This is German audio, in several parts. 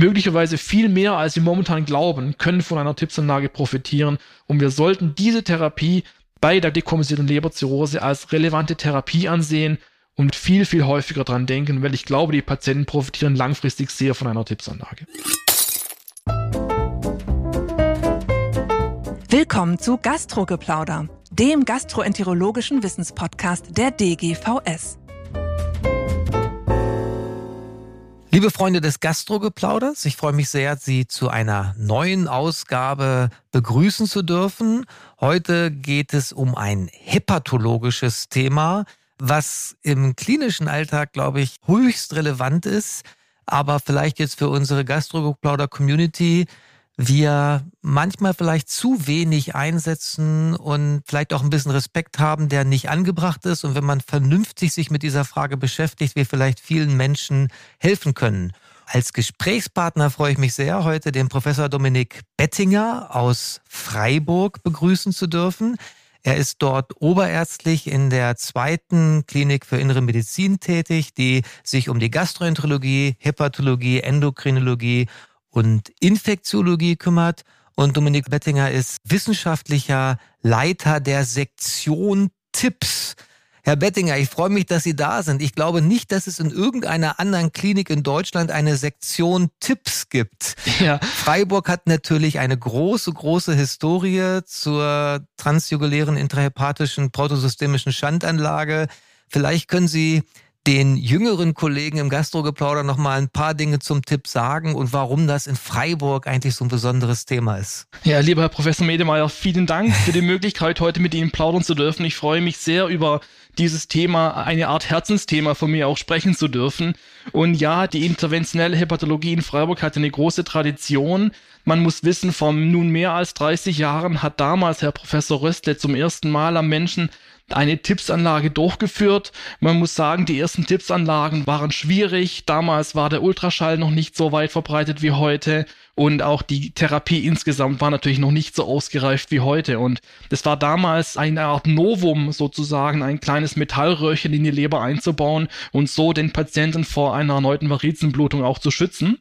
möglicherweise viel mehr, als wir momentan glauben, können von einer Tipsanlage profitieren. Und wir sollten diese Therapie bei der dekompensionierten Leberzirrhose als relevante Therapie ansehen und viel, viel häufiger dran denken, weil ich glaube, die Patienten profitieren langfristig sehr von einer Tipsanlage. Willkommen zu Gastrogeplauder, dem gastroenterologischen Wissenspodcast der DGVS. Liebe Freunde des Gastrogeplauders, ich freue mich sehr, Sie zu einer neuen Ausgabe begrüßen zu dürfen. Heute geht es um ein hepatologisches Thema, was im klinischen Alltag, glaube ich, höchst relevant ist, aber vielleicht jetzt für unsere Gastrogeplauder-Community wir manchmal vielleicht zu wenig einsetzen und vielleicht auch ein bisschen Respekt haben, der nicht angebracht ist. Und wenn man vernünftig sich mit dieser Frage beschäftigt, wir vielleicht vielen Menschen helfen können. Als Gesprächspartner freue ich mich sehr, heute den Professor Dominik Bettinger aus Freiburg begrüßen zu dürfen. Er ist dort oberärztlich in der zweiten Klinik für innere Medizin tätig, die sich um die Gastroenterologie, Hepatologie, Endokrinologie und Infektiologie kümmert. Und Dominik Bettinger ist wissenschaftlicher Leiter der Sektion Tipps. Herr Bettinger, ich freue mich, dass Sie da sind. Ich glaube nicht, dass es in irgendeiner anderen Klinik in Deutschland eine Sektion Tipps gibt. Ja. Freiburg hat natürlich eine große, große Historie zur transjugulären intrahepatischen protosystemischen Schandanlage. Vielleicht können Sie den jüngeren Kollegen im Gastrogeplauder noch mal ein paar Dinge zum Tipp sagen und warum das in Freiburg eigentlich so ein besonderes Thema ist. Ja, lieber Herr Professor Medemeyer, vielen Dank für die Möglichkeit, heute mit Ihnen plaudern zu dürfen. Ich freue mich sehr über dieses Thema, eine Art Herzensthema von mir auch sprechen zu dürfen. Und ja, die interventionelle Hepatologie in Freiburg hat eine große Tradition. Man muss wissen, vor nun mehr als 30 Jahren hat damals Herr Professor Röstle zum ersten Mal am Menschen eine Tippsanlage durchgeführt. Man muss sagen, die ersten Tippsanlagen waren schwierig. Damals war der Ultraschall noch nicht so weit verbreitet wie heute und auch die Therapie insgesamt war natürlich noch nicht so ausgereift wie heute. Und das war damals eine Art Novum sozusagen, ein kleines Metallröhrchen in die Leber einzubauen und so den Patienten vor einer erneuten Varizenblutung auch zu schützen.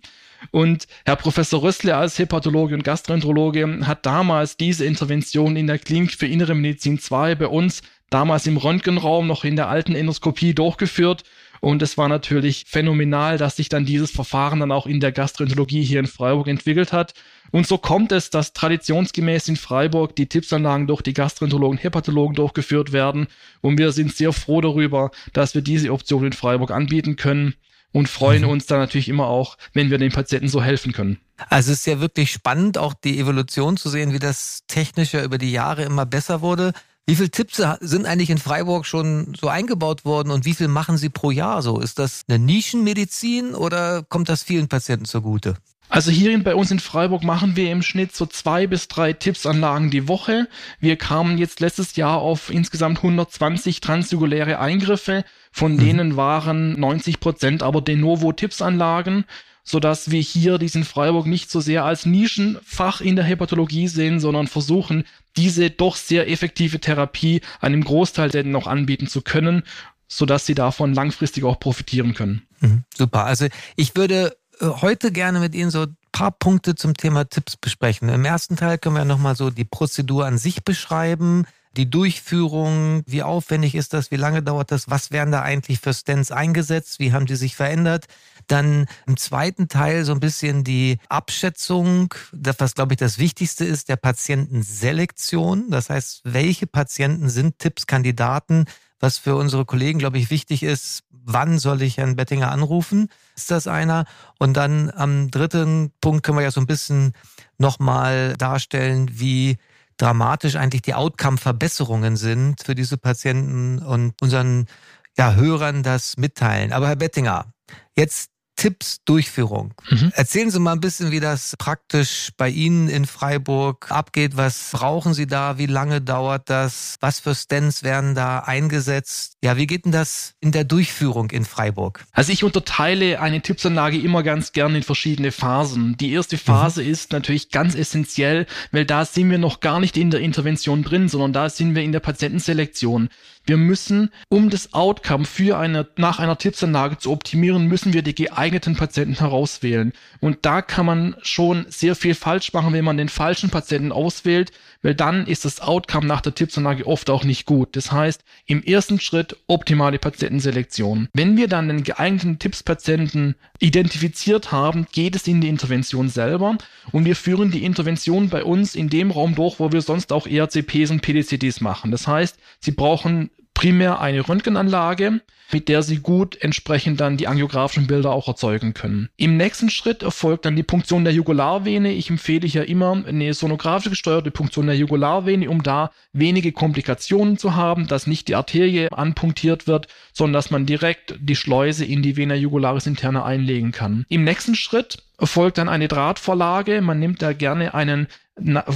Und Herr Professor Rössle als Hepatologe und Gastroenterologe hat damals diese Intervention in der Klinik für Innere Medizin 2 bei uns damals im Röntgenraum noch in der alten Endoskopie durchgeführt. Und es war natürlich phänomenal, dass sich dann dieses Verfahren dann auch in der Gastroenterologie hier in Freiburg entwickelt hat. Und so kommt es, dass traditionsgemäß in Freiburg die Tippsanlagen durch die Gastroenterologen und Hepatologen durchgeführt werden. Und wir sind sehr froh darüber, dass wir diese Option in Freiburg anbieten können und freuen mhm. uns dann natürlich immer auch, wenn wir den Patienten so helfen können. Also es ist ja wirklich spannend, auch die Evolution zu sehen, wie das technische über die Jahre immer besser wurde. Wie viele Tipps sind eigentlich in Freiburg schon so eingebaut worden und wie viel machen Sie pro Jahr so? Ist das eine Nischenmedizin oder kommt das vielen Patienten zugute? Also hier bei uns in Freiburg machen wir im Schnitt so zwei bis drei Tippsanlagen die Woche. Wir kamen jetzt letztes Jahr auf insgesamt 120 transjuguläre Eingriffe. Von mhm. denen waren 90 Prozent aber De Novo Tippsanlagen so dass wir hier diesen Freiburg nicht so sehr als Nischenfach in der Hepatologie sehen, sondern versuchen, diese doch sehr effektive Therapie einem Großteil der noch anbieten zu können, so dass sie davon langfristig auch profitieren können. Mhm, super. Also ich würde äh, heute gerne mit Ihnen so ein paar Punkte zum Thema Tipps besprechen. Im ersten Teil können wir nochmal so die Prozedur an sich beschreiben, die Durchführung, wie aufwendig ist das, wie lange dauert das, was werden da eigentlich für Stents eingesetzt, wie haben die sich verändert. Dann im zweiten Teil so ein bisschen die Abschätzung, was glaube ich das Wichtigste ist, der Patientenselektion. Das heißt, welche Patienten sind Tippskandidaten? Was für unsere Kollegen, glaube ich, wichtig ist, wann soll ich Herrn Bettinger anrufen? Ist das einer? Und dann am dritten Punkt können wir ja so ein bisschen nochmal darstellen, wie dramatisch eigentlich die Outcome-Verbesserungen sind für diese Patienten und unseren ja, Hörern das mitteilen. Aber Herr Bettinger, jetzt Tipps Durchführung. Mhm. Erzählen Sie mal ein bisschen, wie das praktisch bei Ihnen in Freiburg abgeht. Was brauchen Sie da? Wie lange dauert das? Was für Stents werden da eingesetzt? Ja, wie geht denn das in der Durchführung in Freiburg? Also ich unterteile eine Tippsanlage immer ganz gerne in verschiedene Phasen. Die erste mhm. Phase mhm. ist natürlich ganz essentiell, weil da sind wir noch gar nicht in der Intervention drin, sondern da sind wir in der Patientenselektion. Wir müssen, um das Outcome für eine, nach einer Tipsanlage zu optimieren, müssen wir die geeigneten Patienten herauswählen. Und da kann man schon sehr viel falsch machen, wenn man den falschen Patienten auswählt, weil dann ist das Outcome nach der Tipsanlage oft auch nicht gut. Das heißt, im ersten Schritt optimale Patientenselektion. Wenn wir dann den geeigneten Tippspatienten identifiziert haben, geht es in die Intervention selber und wir führen die Intervention bei uns in dem Raum durch, wo wir sonst auch ERCPs und PDCDs machen. Das heißt, Sie brauchen primär eine Röntgenanlage, mit der Sie gut entsprechend dann die angiografischen Bilder auch erzeugen können. Im nächsten Schritt erfolgt dann die Punktion der Jugularvene. Ich empfehle ja immer eine sonografisch gesteuerte Punktion der Jugularvene, um da wenige Komplikationen zu haben, dass nicht die Arterie anpunktiert wird, sondern dass man direkt die Schleuse in die Vena jugularis interne einlegen kann. Im nächsten Schritt erfolgt dann eine Drahtvorlage. Man nimmt da gerne einen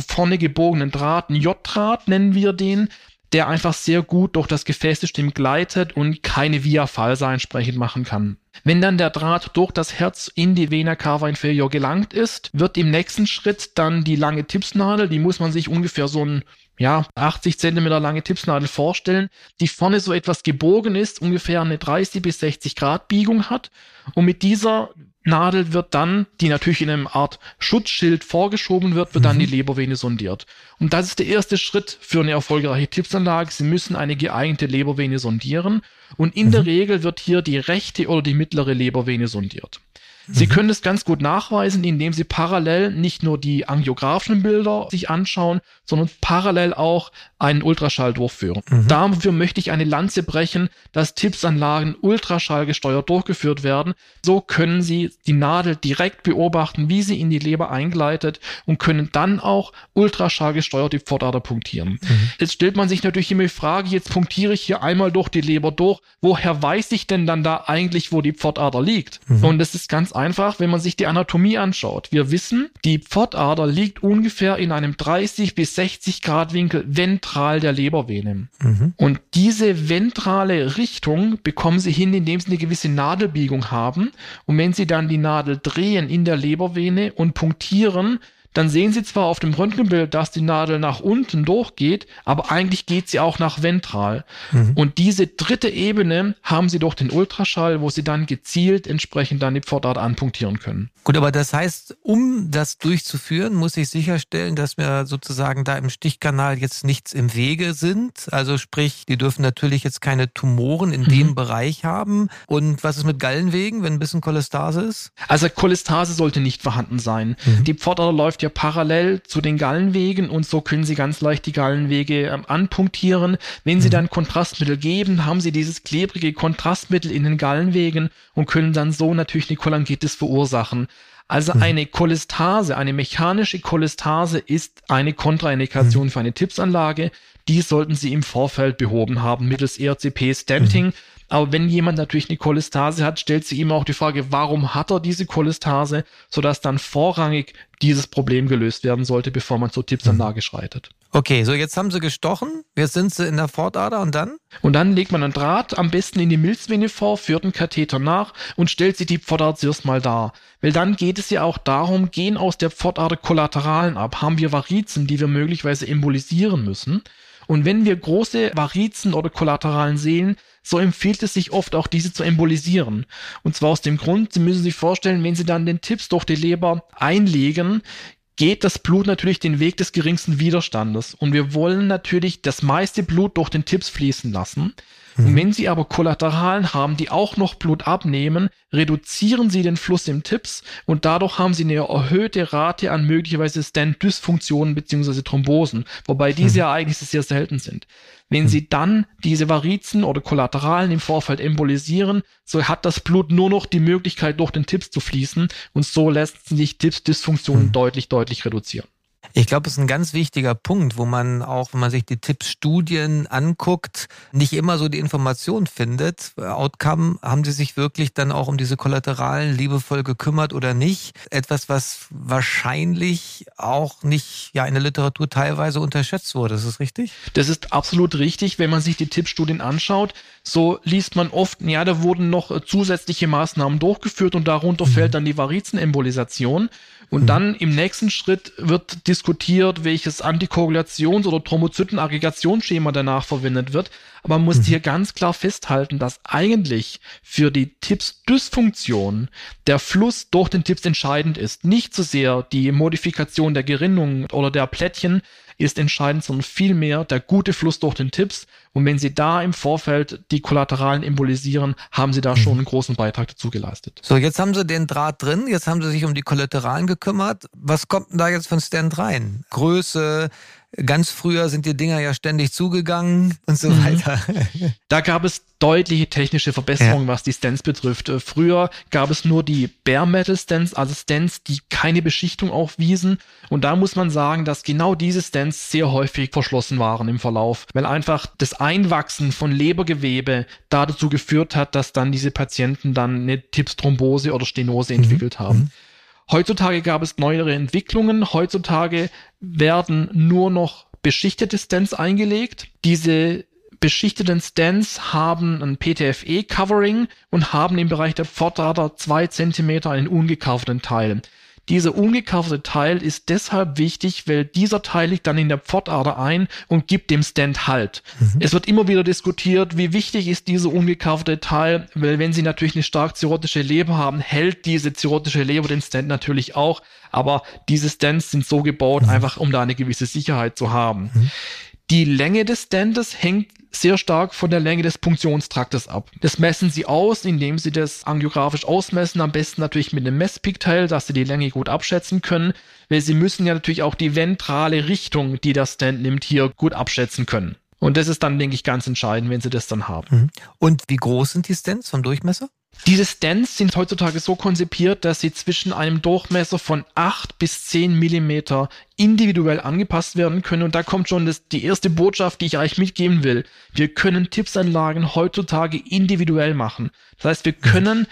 vorne gebogenen Draht, einen J-Draht nennen wir den, der einfach sehr gut durch das Gefäßsystem gleitet und keine Via falsa entsprechend machen kann. Wenn dann der Draht durch das Herz in die Vena cava inferior gelangt ist, wird im nächsten Schritt dann die lange Tipsnadel, die muss man sich ungefähr so ein ja, 80 Zentimeter lange Tipsnadel vorstellen, die vorne so etwas gebogen ist, ungefähr eine 30 bis 60 Grad Biegung hat. Und mit dieser Nadel wird dann, die natürlich in einem Art Schutzschild vorgeschoben wird, wird mhm. dann die Lebervene sondiert. Und das ist der erste Schritt für eine erfolgreiche Tipsanlage. Sie müssen eine geeignete Lebervene sondieren. Und in mhm. der Regel wird hier die rechte oder die mittlere Lebervene sondiert. Sie mhm. können es ganz gut nachweisen, indem Sie parallel nicht nur die angiografischen Bilder sich anschauen, sondern parallel auch einen Ultraschall durchführen. Mhm. Dafür möchte ich eine Lanze brechen, dass Tippsanlagen ultraschallgesteuert durchgeführt werden. So können Sie die Nadel direkt beobachten, wie sie in die Leber eingleitet und können dann auch ultraschallgesteuert die Pfortader punktieren. Mhm. Jetzt stellt man sich natürlich immer die Frage, jetzt punktiere ich hier einmal durch die Leber durch. Woher weiß ich denn dann da eigentlich, wo die Pfortader liegt? Mhm. Und das ist ganz einfach, wenn man sich die Anatomie anschaut. Wir wissen, die Pfortader liegt ungefähr in einem 30 bis 60 Grad Winkel ventral der Lebervene. Mhm. Und diese ventrale Richtung bekommen sie hin, indem sie eine gewisse Nadelbiegung haben. Und wenn sie dann die Nadel drehen in der Lebervene und punktieren, dann sehen Sie zwar auf dem Röntgenbild, dass die Nadel nach unten durchgeht, aber eigentlich geht sie auch nach ventral. Mhm. Und diese dritte Ebene haben Sie durch den Ultraschall, wo Sie dann gezielt entsprechend dann die Pfortart anpunktieren können. Gut, aber das heißt, um das durchzuführen, muss ich sicherstellen, dass mir sozusagen da im Stichkanal jetzt nichts im Wege sind. Also sprich, die dürfen natürlich jetzt keine Tumoren in mhm. dem Bereich haben. Und was ist mit Gallenwegen, wenn ein bisschen Cholestase ist? Also Cholestase sollte nicht vorhanden sein. Mhm. Die Pfortader läuft ja parallel zu den Gallenwegen und so können Sie ganz leicht die Gallenwege ähm, anpunktieren. Wenn Sie mhm. dann Kontrastmittel geben, haben Sie dieses klebrige Kontrastmittel in den Gallenwegen und können dann so natürlich eine Cholangitis verursachen. Also mhm. eine Cholestase, eine mechanische Cholestase ist eine Kontraindikation mhm. für eine Tippsanlage. Die sollten Sie im Vorfeld behoben haben mittels ERCP-Stenting. Mhm. Aber wenn jemand natürlich eine Cholestase hat, stellt sich ihm auch die Frage, warum hat er diese Cholestase, sodass dann vorrangig dieses Problem gelöst werden sollte, bevor man zur Tippsanlage mhm. schreitet. Okay, so jetzt haben sie gestochen, jetzt sind sie in der Fortader und dann? Und dann legt man einen Draht am besten in die Milzvene vor, führt einen Katheter nach und stellt sie die Pfortader zuerst mal dar. Weil dann geht es ja auch darum, gehen aus der Pfortader Kollateralen ab, haben wir Varizen, die wir möglicherweise embolisieren müssen. Und wenn wir große Varizen oder Kollateralen sehen, so empfiehlt es sich oft auch diese zu embolisieren. Und zwar aus dem Grund, Sie müssen sich vorstellen, wenn Sie dann den Tipps durch die Leber einlegen, geht das Blut natürlich den Weg des geringsten Widerstandes. Und wir wollen natürlich das meiste Blut durch den Tipps fließen lassen. Mhm. Und wenn Sie aber Kollateralen haben, die auch noch Blut abnehmen, reduzieren Sie den Fluss im Tipps und dadurch haben Sie eine erhöhte Rate an möglicherweise Stent-Dysfunktionen bzw. Thrombosen, wobei diese mhm. Ereignisse sehr selten sind. Wenn Sie dann diese Varizen oder Kollateralen im Vorfeld embolisieren, so hat das Blut nur noch die Möglichkeit, durch den Tipps zu fließen und so lässt sich Tipps-Dysfunktionen mhm. deutlich, deutlich reduzieren. Ich glaube, es ist ein ganz wichtiger Punkt, wo man auch, wenn man sich die Tipps-Studien anguckt, nicht immer so die Information findet. Outcome, haben sie sich wirklich dann auch um diese Kollateralen liebevoll gekümmert oder nicht? Etwas, was wahrscheinlich auch nicht ja in der Literatur teilweise unterschätzt wurde. Ist das richtig? Das ist absolut richtig. Wenn man sich die Tippstudien anschaut, so liest man oft, ja, da wurden noch zusätzliche Maßnahmen durchgeführt und darunter mhm. fällt dann die Varizenembolisation. Und mhm. dann im nächsten Schritt wird diskutiert, welches Antikoagulations- oder Thrombozytenaggregationsschema danach verwendet wird. Aber man muss mhm. hier ganz klar festhalten, dass eigentlich für die TIPS-Dysfunktion der Fluss durch den TIPS entscheidend ist. Nicht so sehr die Modifikation der Gerinnung oder der Plättchen, ist entscheidend, sondern vielmehr der gute Fluss durch den Tipps. Und wenn Sie da im Vorfeld die Kollateralen embolisieren, haben Sie da schon mhm. einen großen Beitrag dazu geleistet. So, jetzt haben Sie den Draht drin, jetzt haben Sie sich um die Kollateralen gekümmert. Was kommt denn da jetzt von Stand rein? Größe, Ganz früher sind die Dinger ja ständig zugegangen und so mhm. weiter. Da gab es deutliche technische Verbesserungen, ja. was die Stents betrifft. Äh, früher gab es nur die Bare Metal Stents, also Stents, die keine Beschichtung aufwiesen. Und da muss man sagen, dass genau diese Stents sehr häufig verschlossen waren im Verlauf, weil einfach das Einwachsen von Lebergewebe da dazu geführt hat, dass dann diese Patienten dann eine Tipsthrombose oder Stenose mhm. entwickelt haben. Mhm. Heutzutage gab es neuere Entwicklungen. Heutzutage werden nur noch beschichtete Stents eingelegt. Diese beschichteten Stents haben ein PTFE-Covering und haben im Bereich der Pfortader zwei Zentimeter einen ungekauften Teil. Dieser ungekaufte Teil ist deshalb wichtig, weil dieser Teil liegt dann in der Pfortader ein und gibt dem Stand Halt. Mhm. Es wird immer wieder diskutiert, wie wichtig ist dieser ungekaufte Teil, weil wenn Sie natürlich eine stark zirrhotische Leber haben, hält diese zirrhotische Leber den Stand natürlich auch, aber diese Stands sind so gebaut, mhm. einfach um da eine gewisse Sicherheit zu haben. Mhm. Die Länge des Standes hängt sehr stark von der Länge des Punktionstraktes ab. Das messen sie aus, indem sie das angiografisch ausmessen, am besten natürlich mit einem Messpigtail, dass sie die Länge gut abschätzen können, weil sie müssen ja natürlich auch die ventrale Richtung, die der Stand nimmt, hier gut abschätzen können. Und das ist dann, denke ich, ganz entscheidend, wenn sie das dann haben. Mhm. Und wie groß sind die Stents vom Durchmesser? Diese Stents sind heutzutage so konzipiert, dass sie zwischen einem Durchmesser von 8 bis 10 Millimeter individuell angepasst werden können. Und da kommt schon das, die erste Botschaft, die ich euch mitgeben will. Wir können Tippsanlagen heutzutage individuell machen. Das heißt, wir können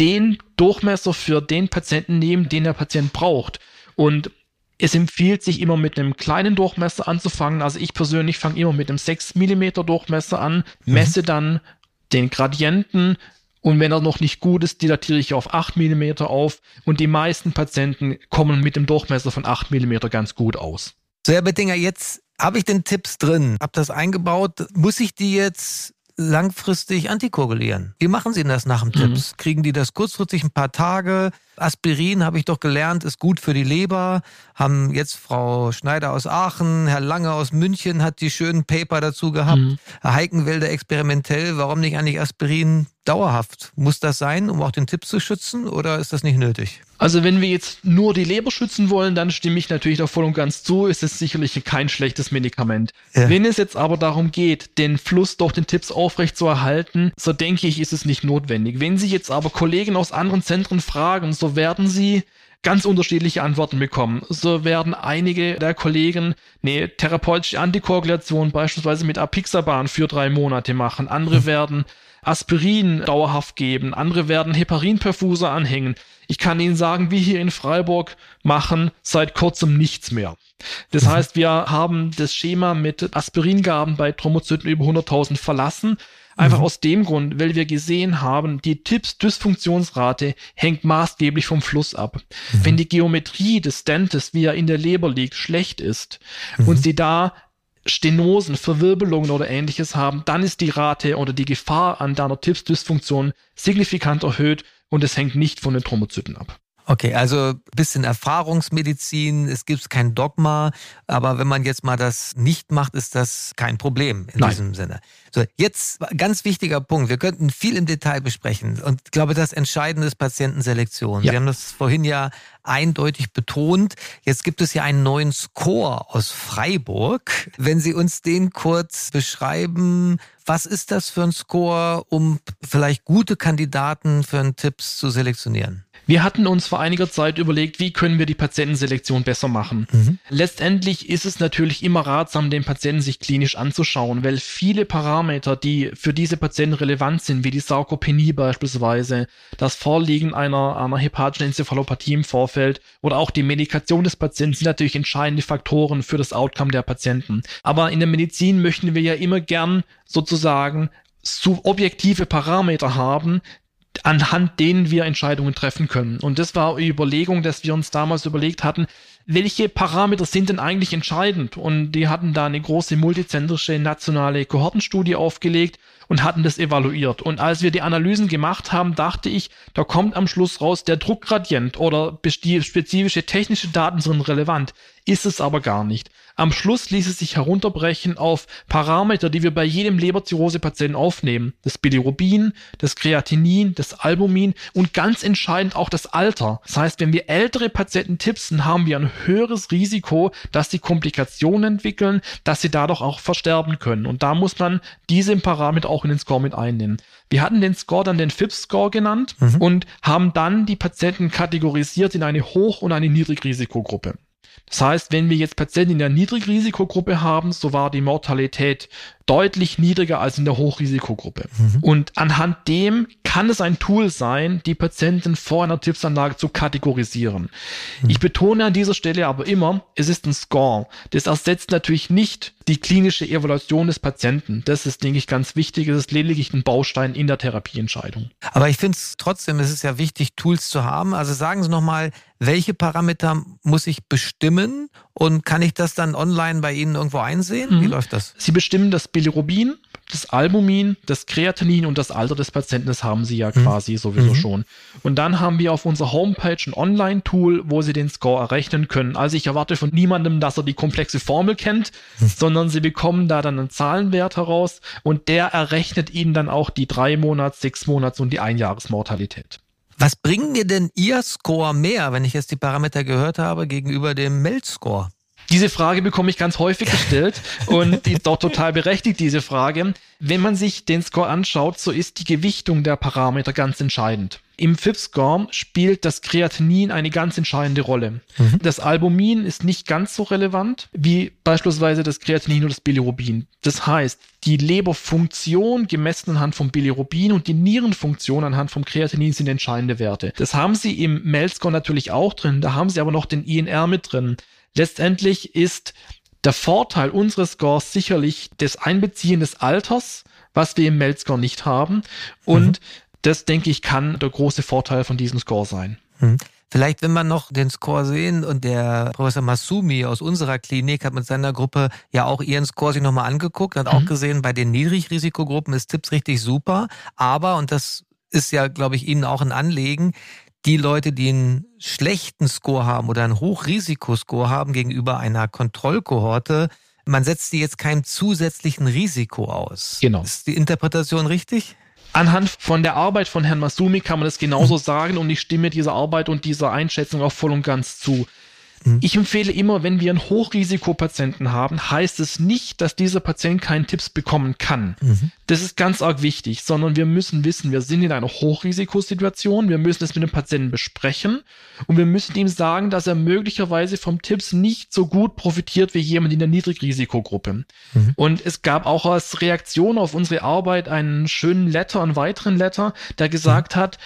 den Durchmesser für den Patienten nehmen, den der Patient braucht. Und es empfiehlt sich immer mit einem kleinen Durchmesser anzufangen. Also ich persönlich fange immer mit einem 6 Millimeter Durchmesser an, messe mhm. dann den Gradienten, und wenn er noch nicht gut ist, dilatiere ich auf 8 mm auf. Und die meisten Patienten kommen mit dem Durchmesser von 8 mm ganz gut aus. So, Herr Bettinger, jetzt habe ich den Tipps drin, habe das eingebaut. Muss ich die jetzt langfristig antikoagulieren? Wie machen Sie das nach dem mhm. Tipps? Kriegen die das kurzfristig ein paar Tage? Aspirin, habe ich doch gelernt, ist gut für die Leber. Haben jetzt Frau Schneider aus Aachen, Herr Lange aus München hat die schönen Paper dazu gehabt. Mhm. Herr Heikenwälder experimentell. Warum nicht eigentlich Aspirin dauerhaft? Muss das sein, um auch den Tipp zu schützen oder ist das nicht nötig? Also wenn wir jetzt nur die Leber schützen wollen, dann stimme ich natürlich da voll und ganz zu, ist es sicherlich kein schlechtes Medikament. Ja. Wenn es jetzt aber darum geht, den Fluss durch den Tipps aufrecht zu erhalten, so denke ich, ist es nicht notwendig. Wenn sich jetzt aber Kollegen aus anderen Zentren fragen, so werden sie ganz unterschiedliche Antworten bekommen. So werden einige der Kollegen eine therapeutische Antikoagulation beispielsweise mit Apixaban für drei Monate machen. Andere werden Aspirin dauerhaft geben, andere werden Heparinperfuser anhängen. Ich kann Ihnen sagen, wir hier in Freiburg machen seit kurzem nichts mehr. Das heißt, wir haben das Schema mit Aspiringaben bei Thrombozyten über 100.000 verlassen. Einfach mhm. aus dem Grund, weil wir gesehen haben, die Tipps-Dysfunktionsrate hängt maßgeblich vom Fluss ab. Mhm. Wenn die Geometrie des Stentes, wie er in der Leber liegt, schlecht ist mhm. und sie da Stenosen, Verwirbelungen oder ähnliches haben, dann ist die Rate oder die Gefahr an deiner Tipps-Dysfunktion signifikant erhöht und es hängt nicht von den Thrombozyten ab. Okay, also bisschen Erfahrungsmedizin, es gibt kein Dogma, aber wenn man jetzt mal das nicht macht, ist das kein Problem in Nein. diesem Sinne. So, jetzt ganz wichtiger Punkt. Wir könnten viel im Detail besprechen und ich glaube, das Entscheidende ist Patientenselektion. Ja. Sie haben das vorhin ja eindeutig betont. Jetzt gibt es ja einen neuen Score aus Freiburg. Wenn Sie uns den kurz beschreiben, was ist das für ein Score, um vielleicht gute Kandidaten für einen Tipps zu selektionieren? Wir hatten uns vor einiger Zeit überlegt, wie können wir die Patientenselektion besser machen. Mhm. Letztendlich ist es natürlich immer ratsam, den Patienten sich klinisch anzuschauen, weil viele Parameter, die für diese Patienten relevant sind, wie die Sarkopenie beispielsweise, das Vorliegen einer, einer hepatischen Enzephalopathie im Vorfeld oder auch die Medikation des Patienten sind natürlich entscheidende Faktoren für das Outcome der Patienten. Aber in der Medizin möchten wir ja immer gern sozusagen objektive Parameter haben, anhand denen wir Entscheidungen treffen können. Und das war die Überlegung, dass wir uns damals überlegt hatten, welche Parameter sind denn eigentlich entscheidend? Und die hatten da eine große multizentrische nationale Kohortenstudie aufgelegt und hatten das evaluiert. Und als wir die Analysen gemacht haben, dachte ich, da kommt am Schluss raus, der Druckgradient oder spezifische technische Daten sind relevant. Ist es aber gar nicht. Am Schluss ließ es sich herunterbrechen auf Parameter, die wir bei jedem Leberzirrhose-Patienten aufnehmen. Das Bilirubin, das Kreatinin, das Albumin und ganz entscheidend auch das Alter. Das heißt, wenn wir ältere Patienten tippsen, haben wir ein höheres Risiko, dass sie Komplikationen entwickeln, dass sie dadurch auch versterben können. Und da muss man diese Parameter auch in den Score mit einnehmen. Wir hatten den Score dann den FIPS-Score genannt mhm. und haben dann die Patienten kategorisiert in eine Hoch- und eine Niedrigrisikogruppe. Das heißt, wenn wir jetzt Patienten in der Niedrigrisikogruppe haben, so war die Mortalität deutlich niedriger als in der Hochrisikogruppe. Mhm. Und anhand dem kann es ein Tool sein, die Patienten vor einer Tipsanlage zu kategorisieren. Mhm. Ich betone an dieser Stelle aber immer, es ist ein Score. Das ersetzt natürlich nicht die klinische Evaluation des Patienten. Das ist, denke ich, ganz wichtig. Es ist lediglich ein Baustein in der Therapieentscheidung. Aber ich finde es trotzdem, es ist ja wichtig, Tools zu haben. Also sagen Sie nochmal, welche Parameter muss ich bestimmen und kann ich das dann online bei Ihnen irgendwo einsehen? Mhm. Wie läuft das? Sie bestimmen das Bilirubin, das Albumin, das Kreatinin und das Alter des Patienten, das haben Sie ja mhm. quasi sowieso mhm. schon. Und dann haben wir auf unserer Homepage ein Online-Tool, wo Sie den Score errechnen können. Also ich erwarte von niemandem, dass er die komplexe Formel kennt, mhm. sondern Sie bekommen da dann einen Zahlenwert heraus und der errechnet Ihnen dann auch die drei Monats, sechs Monats und die Einjahresmortalität. Was bringt mir denn Ihr Score mehr, wenn ich jetzt die Parameter gehört habe, gegenüber dem Meld-Score? Diese Frage bekomme ich ganz häufig gestellt und die ist auch total berechtigt, diese Frage. Wenn man sich den Score anschaut, so ist die Gewichtung der Parameter ganz entscheidend. Im FIP-Score spielt das Kreatinin eine ganz entscheidende Rolle. Mhm. Das Albumin ist nicht ganz so relevant wie beispielsweise das Kreatinin oder das Bilirubin. Das heißt, die Leberfunktion gemessen anhand vom Bilirubin und die Nierenfunktion anhand vom Kreatinin sind entscheidende Werte. Das haben sie im MEL-Score natürlich auch drin, da haben sie aber noch den INR mit drin. Letztendlich ist der Vorteil unseres Scores sicherlich das Einbeziehen des Alters, was wir im Melt-Score nicht haben. Und mhm. das, denke ich, kann der große Vorteil von diesem Score sein. Mhm. Vielleicht, wenn wir noch den Score sehen und der Professor Masumi aus unserer Klinik hat mit seiner Gruppe ja auch ihren Score sich nochmal angeguckt, hat mhm. auch gesehen, bei den Niedrigrisikogruppen ist Tipps richtig super, aber, und das ist ja, glaube ich, Ihnen auch ein Anlegen, die Leute, die einen schlechten Score haben oder einen Hochrisikoscore haben gegenüber einer Kontrollkohorte, man setzt die jetzt keinem zusätzlichen Risiko aus. Genau. Ist die Interpretation richtig? Anhand von der Arbeit von Herrn Masumi kann man das genauso sagen und ich stimme dieser Arbeit und dieser Einschätzung auch voll und ganz zu. Mhm. Ich empfehle immer, wenn wir einen Hochrisikopatienten haben, heißt es nicht, dass dieser Patient keinen Tipps bekommen kann. Mhm. Das ist ganz arg wichtig, sondern wir müssen wissen, wir sind in einer Hochrisikosituation, wir müssen es mit dem Patienten besprechen und wir müssen ihm sagen, dass er möglicherweise vom Tipps nicht so gut profitiert wie jemand in der Niedrigrisikogruppe. Mhm. Und es gab auch als Reaktion auf unsere Arbeit einen schönen Letter, einen weiteren Letter, der gesagt mhm. hat,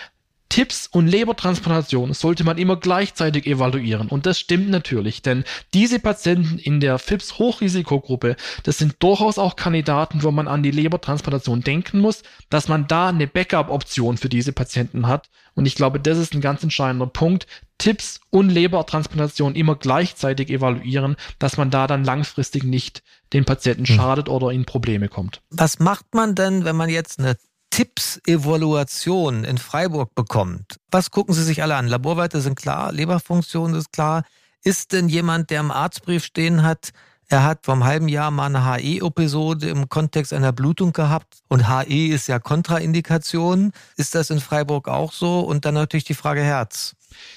Tipps und Lebertransplantation sollte man immer gleichzeitig evaluieren. Und das stimmt natürlich, denn diese Patienten in der FIPS Hochrisikogruppe, das sind durchaus auch Kandidaten, wo man an die Lebertransplantation denken muss, dass man da eine Backup-Option für diese Patienten hat. Und ich glaube, das ist ein ganz entscheidender Punkt. Tipps und Lebertransplantation immer gleichzeitig evaluieren, dass man da dann langfristig nicht den Patienten hm. schadet oder in Probleme kommt. Was macht man denn, wenn man jetzt eine Tipps-Evaluation in Freiburg bekommt, was gucken Sie sich alle an? Laborwerte sind klar, Leberfunktion ist klar. Ist denn jemand, der im Arztbrief stehen hat, er hat vor einem halben Jahr mal eine HE-Episode im Kontext einer Blutung gehabt und HE ist ja Kontraindikation. Ist das in Freiburg auch so? Und dann natürlich die Frage Herz.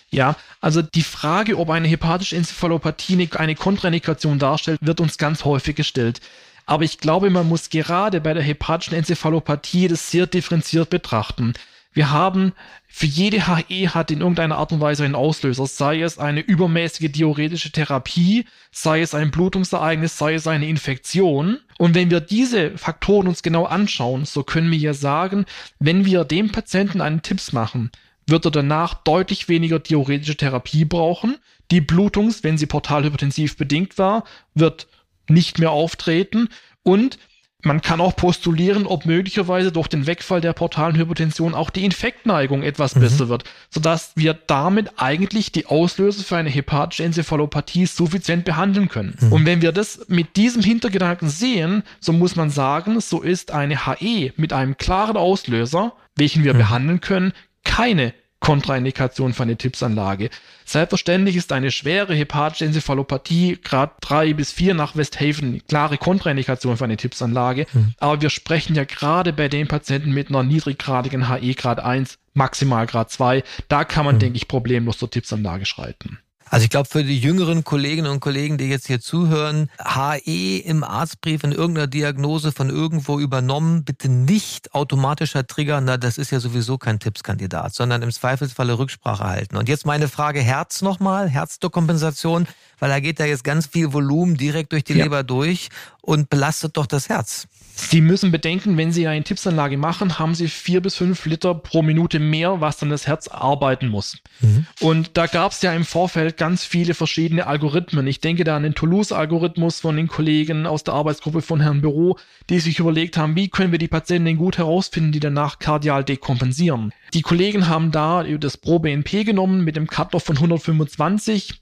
Ja, also die Frage, ob eine hepatische Enzephalopathie eine Kontraindikation darstellt, wird uns ganz häufig gestellt. Aber ich glaube, man muss gerade bei der hepatischen Enzephalopathie das sehr differenziert betrachten. Wir haben für jede HE hat in irgendeiner Art und Weise einen Auslöser, sei es eine übermäßige diuretische Therapie, sei es ein Blutungsereignis, sei es eine Infektion. Und wenn wir diese Faktoren uns genau anschauen, so können wir ja sagen, wenn wir dem Patienten einen Tipps machen, wird er danach deutlich weniger diuretische Therapie brauchen. Die Blutungs, wenn sie portalhypertensiv bedingt war, wird nicht mehr auftreten und Man kann auch postulieren, ob möglicherweise durch den Wegfall der portalen Hypertension auch die Infektneigung etwas mhm. besser wird, sodass wir damit eigentlich die Auslöser für eine hepatische Enzephalopathie suffizient behandeln können. Mhm. Und wenn wir das mit diesem Hintergedanken sehen, so muss man sagen, so ist eine HE mit einem klaren Auslöser, welchen wir mhm. behandeln können, keine Kontraindikation für eine Tipsanlage. Selbstverständlich ist eine schwere hepatische Enzephalopathie, Grad 3 bis 4 nach Westhaven, klare Kontraindikation für eine Tipsanlage. Mhm. Aber wir sprechen ja gerade bei den Patienten mit einer niedriggradigen HE Grad 1, maximal Grad 2. Da kann man, mhm. denke ich, problemlos zur Tipsanlage schreiten. Also ich glaube, für die jüngeren Kolleginnen und Kollegen, die jetzt hier zuhören, HE im Arztbrief in irgendeiner Diagnose von irgendwo übernommen, bitte nicht automatischer Trigger, na, das ist ja sowieso kein Tippskandidat, sondern im Zweifelsfalle Rücksprache halten. Und jetzt meine Frage Herz nochmal, Herzdokompensation, weil da geht da jetzt ganz viel Volumen direkt durch die ja. Leber durch und belastet doch das Herz. Sie müssen bedenken, wenn Sie eine Tipsanlage machen, haben Sie vier bis fünf Liter pro Minute mehr, was dann das Herz arbeiten muss. Mhm. Und da gab es ja im Vorfeld ganz viele verschiedene Algorithmen. Ich denke da an den Toulouse-Algorithmus von den Kollegen aus der Arbeitsgruppe von Herrn Büro, die sich überlegt haben, wie können wir die Patienten gut herausfinden, die danach kardial dekompensieren. Die Kollegen haben da das Pro-BNP genommen mit dem Cut-Off von 125,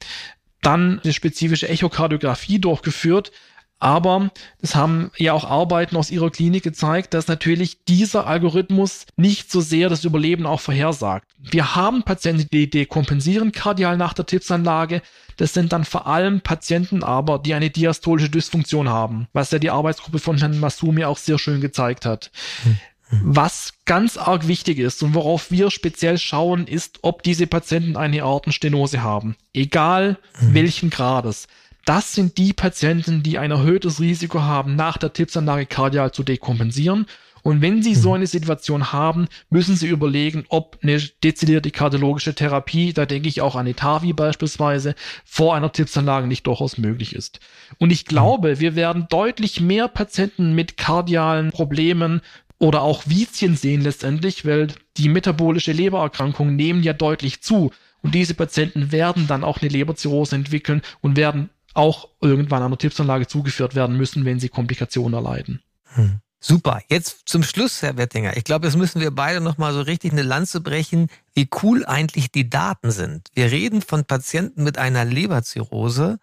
dann eine spezifische Echokardiographie durchgeführt, aber es haben ja auch Arbeiten aus ihrer Klinik gezeigt, dass natürlich dieser Algorithmus nicht so sehr das Überleben auch vorhersagt. Wir haben Patienten, die dekompensieren kardial nach der Tipsanlage. Das sind dann vor allem Patienten aber, die eine diastolische Dysfunktion haben, was ja die Arbeitsgruppe von Herrn Masumi auch sehr schön gezeigt hat. Hm. Was ganz arg wichtig ist und worauf wir speziell schauen, ist, ob diese Patienten eine Aortenstenose haben. Egal mhm. welchen Grades. Das sind die Patienten, die ein erhöhtes Risiko haben, nach der Tipsanlage kardial zu dekompensieren. Und wenn Sie so mhm. eine Situation haben, müssen Sie überlegen, ob eine dezidierte kardiologische Therapie, da denke ich auch an Etavi beispielsweise, vor einer Tipsanlage nicht durchaus möglich ist. Und ich glaube, wir werden deutlich mehr Patienten mit kardialen Problemen oder auch Vizien sehen letztendlich, weil die metabolische Lebererkrankungen nehmen ja deutlich zu. Und diese Patienten werden dann auch eine Leberzirrhose entwickeln und werden auch irgendwann einer Tipsanlage zugeführt werden müssen, wenn sie Komplikationen erleiden. Hm. Super. Jetzt zum Schluss, Herr Wettinger. Ich glaube, jetzt müssen wir beide nochmal so richtig eine Lanze brechen, wie cool eigentlich die Daten sind. Wir reden von Patienten mit einer Leberzirrhose,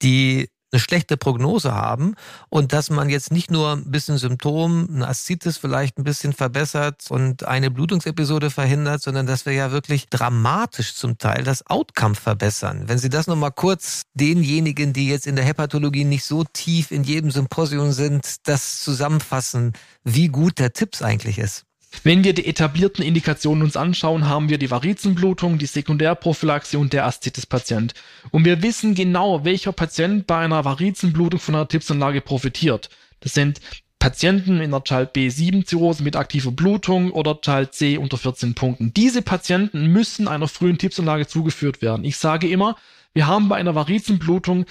die eine schlechte Prognose haben und dass man jetzt nicht nur ein bisschen Symptom, eine Aszitis vielleicht ein bisschen verbessert und eine Blutungsepisode verhindert, sondern dass wir ja wirklich dramatisch zum Teil das Outcome verbessern. Wenn Sie das nochmal kurz denjenigen, die jetzt in der Hepatologie nicht so tief in jedem Symposium sind, das zusammenfassen, wie gut der Tipps eigentlich ist. Wenn wir die etablierten Indikationen uns anschauen, haben wir die Varizenblutung, die Sekundärprophylaxe und der Aszitis-Patient. Und wir wissen genau, welcher Patient bei einer Varizenblutung von einer Tipsanlage profitiert. Das sind Patienten in der Child B7-Zirrhose mit aktiver Blutung oder Child C unter 14 Punkten. Diese Patienten müssen einer frühen Tipsanlage zugeführt werden. Ich sage immer, wir haben bei einer Varizenblutung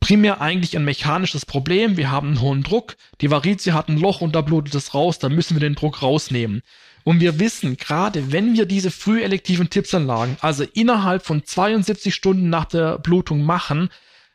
primär eigentlich ein mechanisches Problem. Wir haben einen hohen Druck, die Varizie hat ein Loch und da blutet es raus, da müssen wir den Druck rausnehmen. Und wir wissen, gerade wenn wir diese frühelektiven Tippsanlagen, also innerhalb von 72 Stunden nach der Blutung machen,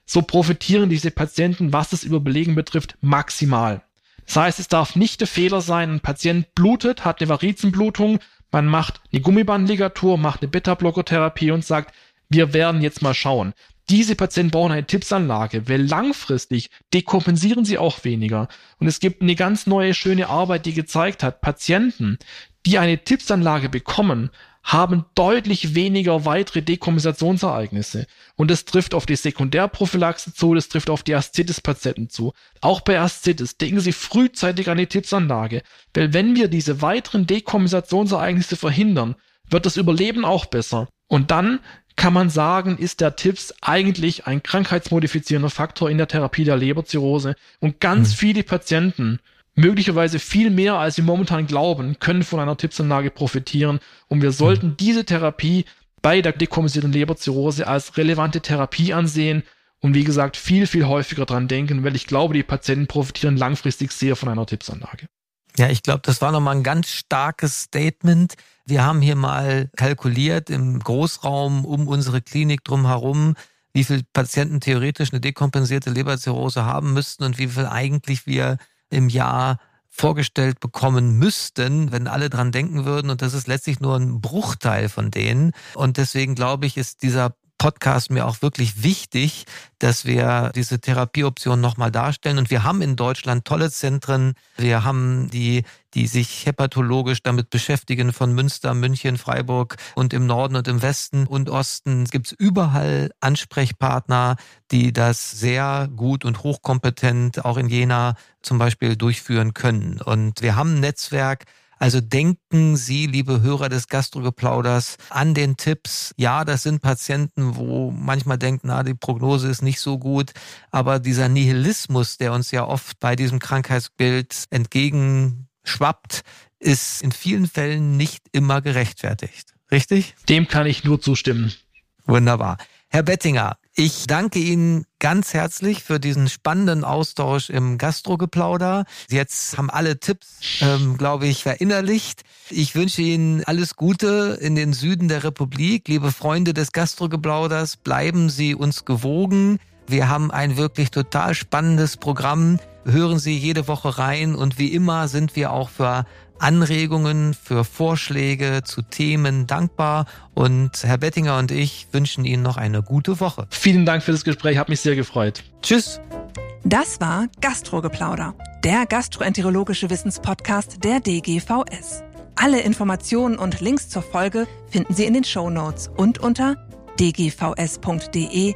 so profitieren diese Patienten, was das Überbelegen betrifft, maximal. Das heißt, es darf nicht der Fehler sein, ein Patient blutet, hat eine Varizenblutung, man macht eine Gummibandligatur, macht eine Beta-Blocker-Therapie und sagt, wir werden jetzt mal schauen. Diese Patienten brauchen eine Tippsanlage, weil langfristig dekompensieren sie auch weniger. Und es gibt eine ganz neue, schöne Arbeit, die gezeigt hat, Patienten, die eine Tippsanlage bekommen, haben deutlich weniger weitere Dekompensationsereignisse. Und das trifft auf die Sekundärprophylaxe zu, das trifft auf die Aszitis-Patienten zu. Auch bei Aszitis denken Sie frühzeitig an die Tippsanlage, weil wenn wir diese weiteren Dekompensationsereignisse verhindern, wird das Überleben auch besser. Und dann kann man sagen, ist der TIPS eigentlich ein krankheitsmodifizierender Faktor in der Therapie der Leberzirrhose. Und ganz mhm. viele Patienten, möglicherweise viel mehr als sie momentan glauben, können von einer TIPS-Anlage profitieren. Und wir sollten mhm. diese Therapie bei der dekompensierten Leberzirrhose als relevante Therapie ansehen und wie gesagt viel, viel häufiger dran denken, weil ich glaube, die Patienten profitieren langfristig sehr von einer TIPS-Anlage. Ja, ich glaube, das war nochmal ein ganz starkes Statement. Wir haben hier mal kalkuliert im Großraum um unsere Klinik drumherum, wie viele Patienten theoretisch eine dekompensierte Leberzirrhose haben müssten und wie viel eigentlich wir im Jahr vorgestellt bekommen müssten, wenn alle dran denken würden. Und das ist letztlich nur ein Bruchteil von denen. Und deswegen glaube ich, ist dieser Podcast mir auch wirklich wichtig, dass wir diese Therapieoption nochmal darstellen. Und wir haben in Deutschland tolle Zentren. Wir haben die, die sich hepatologisch damit beschäftigen, von Münster, München, Freiburg und im Norden und im Westen und Osten. Es gibt überall Ansprechpartner, die das sehr gut und hochkompetent auch in Jena zum Beispiel durchführen können. Und wir haben ein Netzwerk, also denken Sie, liebe Hörer des Gastrogeplauders, an den Tipps. Ja, das sind Patienten, wo manchmal denkt, na, die Prognose ist nicht so gut. Aber dieser Nihilismus, der uns ja oft bei diesem Krankheitsbild entgegenschwappt, ist in vielen Fällen nicht immer gerechtfertigt. Richtig? Dem kann ich nur zustimmen. Wunderbar. Herr Bettinger, ich danke Ihnen ganz herzlich für diesen spannenden Austausch im Gastrogeplauder. Jetzt haben alle Tipps, ähm, glaube ich, verinnerlicht. Ich wünsche Ihnen alles Gute in den Süden der Republik. Liebe Freunde des Gastrogeplauders, bleiben Sie uns gewogen. Wir haben ein wirklich total spannendes Programm. Hören Sie jede Woche rein und wie immer sind wir auch für Anregungen, für Vorschläge zu Themen dankbar. Und Herr Bettinger und ich wünschen Ihnen noch eine gute Woche. Vielen Dank für das Gespräch, hat mich sehr gefreut. Tschüss. Das war Gastrogeplauder, der gastroenterologische Wissenspodcast der DGVS. Alle Informationen und Links zur Folge finden Sie in den Show Notes und unter dgvs.de